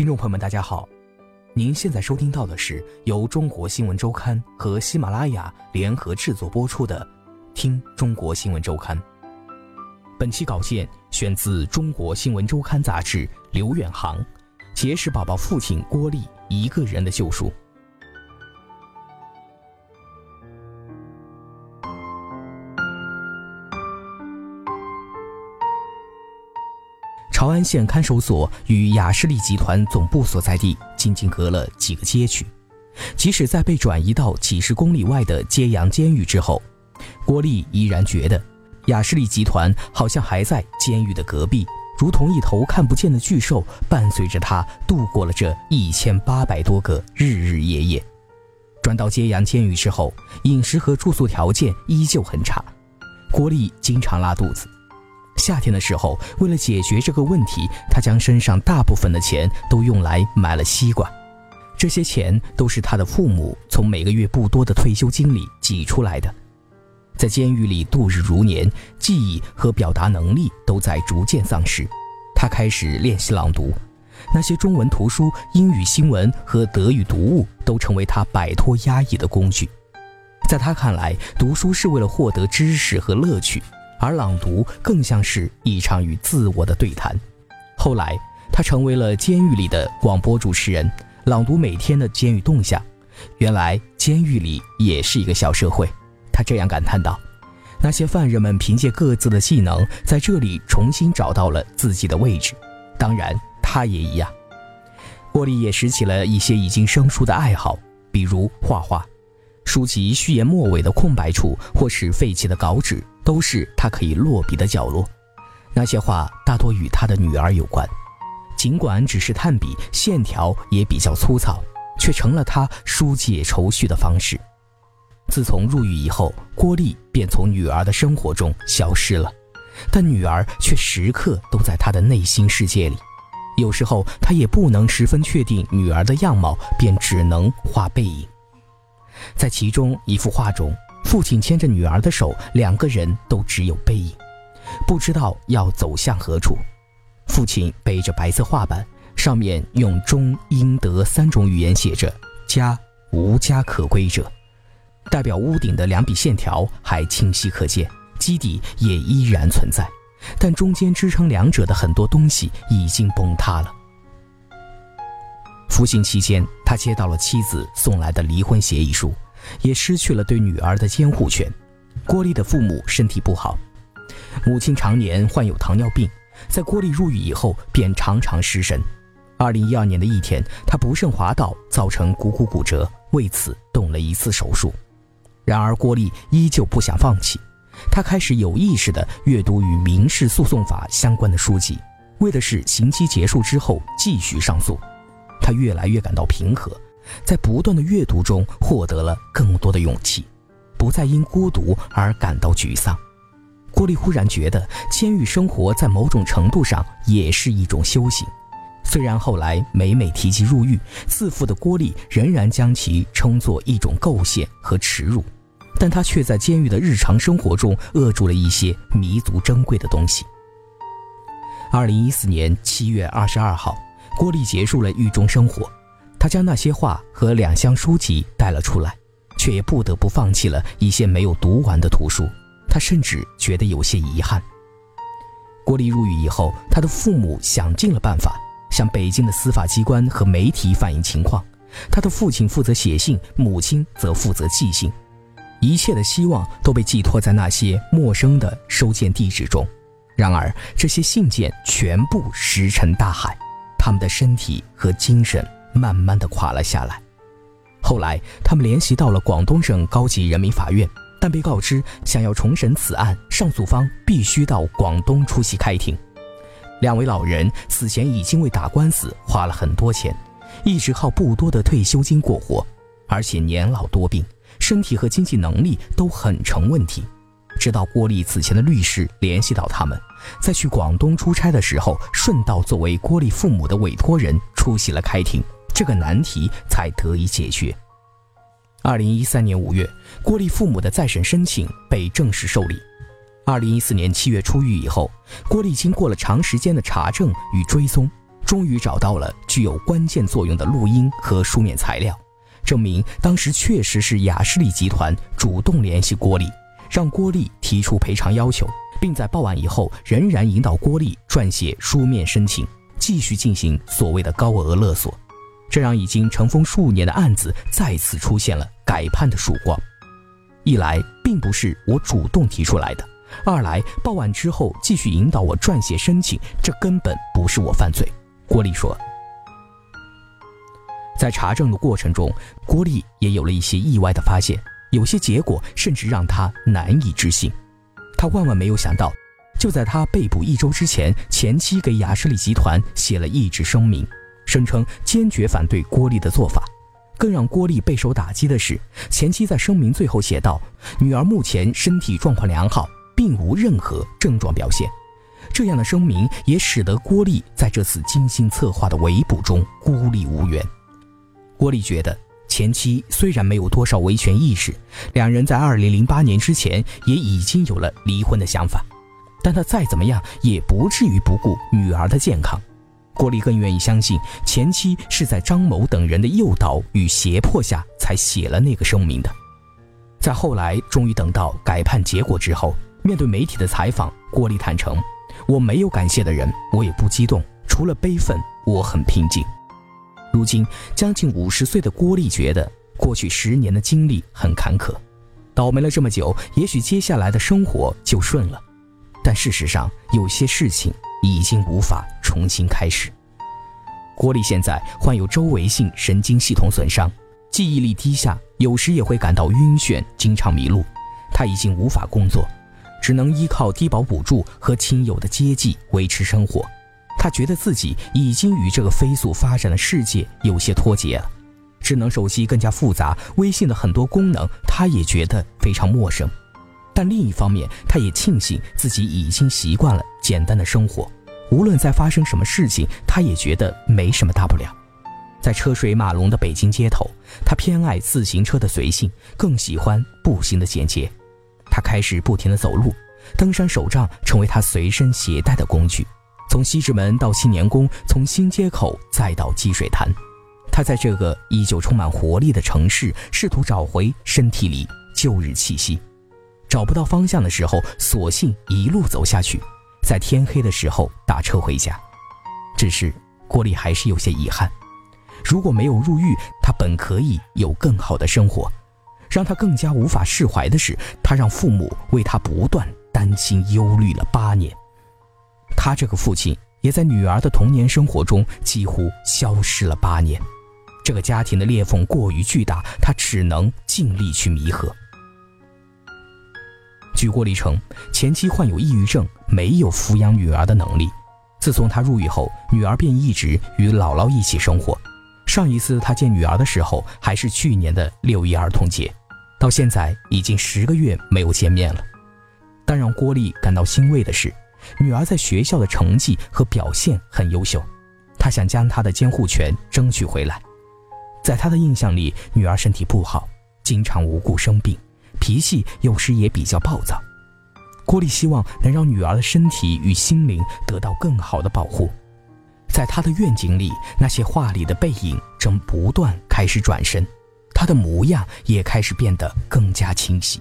听众朋友们，大家好，您现在收听到的是由中国新闻周刊和喜马拉雅联合制作播出的《听中国新闻周刊》。本期稿件选自《中国新闻周刊》杂志，刘远航，结石宝宝父亲郭丽一个人的救赎。安县看守所与雅士利集团总部所在地仅仅隔了几个街区，即使在被转移到几十公里外的揭阳监狱之后，郭丽依然觉得雅士利集团好像还在监狱的隔壁，如同一头看不见的巨兽，伴随着他度过了这一千八百多个日日夜夜。转到揭阳监狱之后，饮食和住宿条件依旧很差，郭丽经常拉肚子。夏天的时候，为了解决这个问题，他将身上大部分的钱都用来买了西瓜。这些钱都是他的父母从每个月不多的退休金里挤出来的。在监狱里度日如年，记忆和表达能力都在逐渐丧失。他开始练习朗读，那些中文图书、英语新闻和德语读物都成为他摆脱压抑的工具。在他看来，读书是为了获得知识和乐趣。而朗读更像是一场与自我的对谈。后来，他成为了监狱里的广播主持人，朗读每天的监狱动向。原来，监狱里也是一个小社会。他这样感叹道：“那些犯人们凭借各自的技能，在这里重新找到了自己的位置。当然，他也一样。”郭丽也拾起了一些已经生疏的爱好，比如画画。书籍序言末尾的空白处，或是废弃的稿纸。都是他可以落笔的角落，那些话大多与他的女儿有关，尽管只是炭笔，线条也比较粗糙，却成了他疏解愁绪的方式。自从入狱以后，郭丽便从女儿的生活中消失了，但女儿却时刻都在他的内心世界里。有时候他也不能十分确定女儿的样貌，便只能画背影。在其中一幅画中。父亲牵着女儿的手，两个人都只有背影，不知道要走向何处。父亲背着白色画板，上面用中英德三种语言写着“家无家可归者”，代表屋顶的两笔线条还清晰可见，基底也依然存在，但中间支撑两者的很多东西已经崩塌了。服刑期间，他接到了妻子送来的离婚协议书。也失去了对女儿的监护权。郭丽的父母身体不好，母亲常年患有糖尿病，在郭丽入狱以后便常常失神。二零一二年的一天，他不慎滑倒，造成股骨骨折，为此动了一次手术。然而郭丽依旧不想放弃，他开始有意识地阅读与民事诉讼法相关的书籍，为的是刑期结束之后继续上诉。他越来越感到平和。在不断的阅读中，获得了更多的勇气，不再因孤独而感到沮丧。郭丽忽然觉得，监狱生活在某种程度上也是一种修行。虽然后来每每提及入狱，自负的郭丽仍然将其称作一种构陷和耻辱，但他却在监狱的日常生活中扼住了一些弥足珍贵的东西。二零一四年七月二十二号，郭丽结束了狱中生活。他将那些画和两箱书籍带了出来，却也不得不放弃了一些没有读完的图书。他甚至觉得有些遗憾。郭丽入狱以后，他的父母想尽了办法向北京的司法机关和媒体反映情况。他的父亲负责写信，母亲则负责寄信，一切的希望都被寄托在那些陌生的收件地址中。然而，这些信件全部石沉大海，他们的身体和精神。慢慢的垮了下来。后来，他们联系到了广东省高级人民法院，但被告知，想要重审此案，上诉方必须到广东出席开庭。两位老人此前已经为打官司花了很多钱，一直靠不多的退休金过活，而且年老多病，身体和经济能力都很成问题。直到郭丽此前的律师联系到他们，在去广东出差的时候，顺道作为郭丽父母的委托人出席了开庭，这个难题才得以解决。二零一三年五月，郭丽父母的再审申请被正式受理。二零一四年七月出狱以后，郭丽经过了长时间的查证与追踪，终于找到了具有关键作用的录音和书面材料，证明当时确实是雅士利集团主动联系郭丽，让郭丽提出赔偿要求，并在报案以后仍然引导郭丽撰写书面申请，继续进行所谓的高额勒索，这让已经尘封数年的案子再次出现了改判的曙光。一来，并不是我主动提出来的。二来报案之后继续引导我撰写申请，这根本不是我犯罪。郭丽说，在查证的过程中，郭丽也有了一些意外的发现，有些结果甚至让他难以置信。他万万没有想到，就在他被捕一周之前，前妻给雅士利集团写了一纸声明，声称坚决反对郭丽的做法。更让郭丽备受打击的是，前妻在声明最后写道：“女儿目前身体状况良好。”并无任何症状表现，这样的声明也使得郭丽在这次精心策划的围捕中孤立无援。郭丽觉得前妻虽然没有多少维权意识，两人在2008年之前也已经有了离婚的想法，但他再怎么样也不至于不顾女儿的健康。郭丽更愿意相信前妻是在张某等人的诱导与胁迫下才写了那个声明的。在后来终于等到改判结果之后。面对媒体的采访，郭丽坦诚：“我没有感谢的人，我也不激动，除了悲愤，我很平静。”如今将近五十岁的郭丽觉得，过去十年的经历很坎坷，倒霉了这么久，也许接下来的生活就顺了。但事实上，有些事情已经无法重新开始。郭丽现在患有周围性神经系统损伤，记忆力低下，有时也会感到晕眩，经常迷路。他已经无法工作。只能依靠低保补助和亲友的接济维持生活，他觉得自己已经与这个飞速发展的世界有些脱节了。智能手机更加复杂，微信的很多功能他也觉得非常陌生。但另一方面，他也庆幸自己已经习惯了简单的生活，无论在发生什么事情，他也觉得没什么大不了。在车水马龙的北京街头，他偏爱自行车的随性，更喜欢步行的简洁。他开始不停地走路，登山手杖成为他随身携带的工具。从西直门到青年宫，从新街口再到积水潭，他在这个依旧充满活力的城市，试图找回身体里旧日气息。找不到方向的时候，索性一路走下去，在天黑的时候打车回家。只是郭丽还是有些遗憾，如果没有入狱，他本可以有更好的生活。让他更加无法释怀的是，他让父母为他不断担心忧虑了八年。他这个父亲也在女儿的童年生活中几乎消失了八年。这个家庭的裂缝过于巨大，他只能尽力去弥合。据郭立成，前妻患有抑郁症，没有抚养女儿的能力。自从他入狱后，女儿便一直与姥姥一起生活。上一次他见女儿的时候，还是去年的六一儿童节。到现在已经十个月没有见面了，但让郭丽感到欣慰的是，女儿在学校的成绩和表现很优秀，他想将她的监护权争取回来。在他的印象里，女儿身体不好，经常无故生病，脾气有时也比较暴躁。郭丽希望能让女儿的身体与心灵得到更好的保护。在他的愿景里，那些画里的背影正不断开始转身。他的模样也开始变得更加清晰。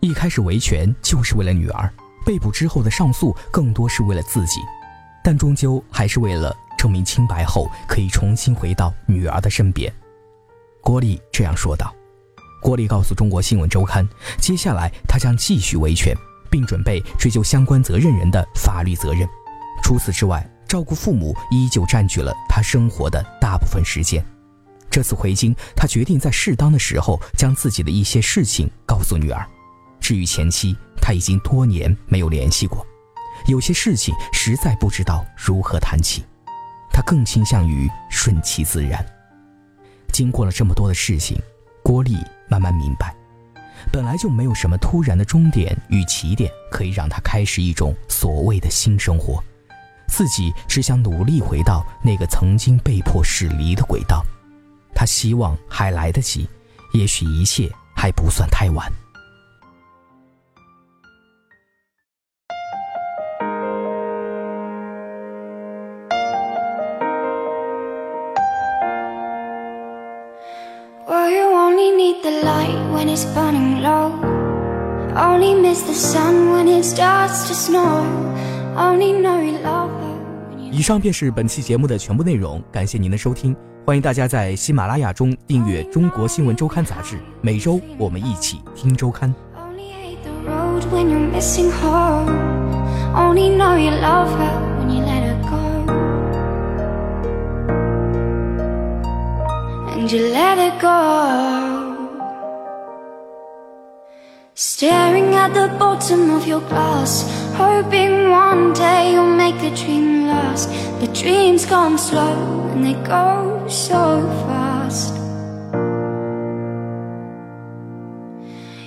一开始维权就是为了女儿，被捕之后的上诉更多是为了自己，但终究还是为了证明清白后可以重新回到女儿的身边。郭丽这样说道。郭丽告诉中国新闻周刊，接下来他将继续维权，并准备追究相关责任人的法律责任。除此之外，照顾父母依旧占据了他生活的大部分时间。这次回京，他决定在适当的时候将自己的一些事情告诉女儿。至于前妻，他已经多年没有联系过。有些事情实在不知道如何谈起，他更倾向于顺其自然。经过了这么多的事情，郭丽慢慢明白，本来就没有什么突然的终点与起点可以让他开始一种所谓的新生活，自己只想努力回到那个曾经被迫驶离的轨道。他希望还来得及，也许一切还不算太晚。Burning low. Only miss the sun when it starts to snow. Only know you love her 以上便是本期节目的全部内容，感谢您的收听，欢迎大家在喜马拉雅中订阅《中国新闻周刊》杂志，每周我们一起听周刊。the road when you're missing home. Only know you love her when you let her go. And you let her go. Staring at the bottom of your glass, hoping one day you'll make the dream last. The dreams come slow and they go so fast.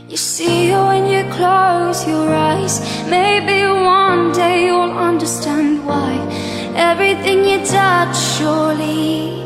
You see her when you close your eyes. Maybe one day you'll understand why everything you touch surely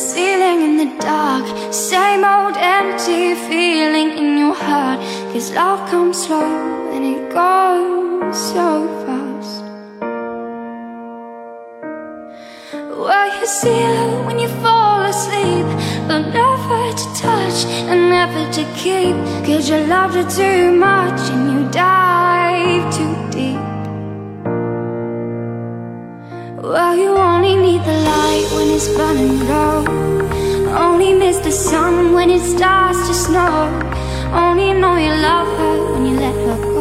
The ceiling in the dark. Same old empty feeling in your heart. Cause love comes slow and it goes so fast. Well, you see her when you fall asleep, but never to touch and never to keep. Cause you loved her too much and you dive too deep. Well, you only need the light when it's burning low. Only miss the sun when it starts to snow. Only know you love her when you let her go.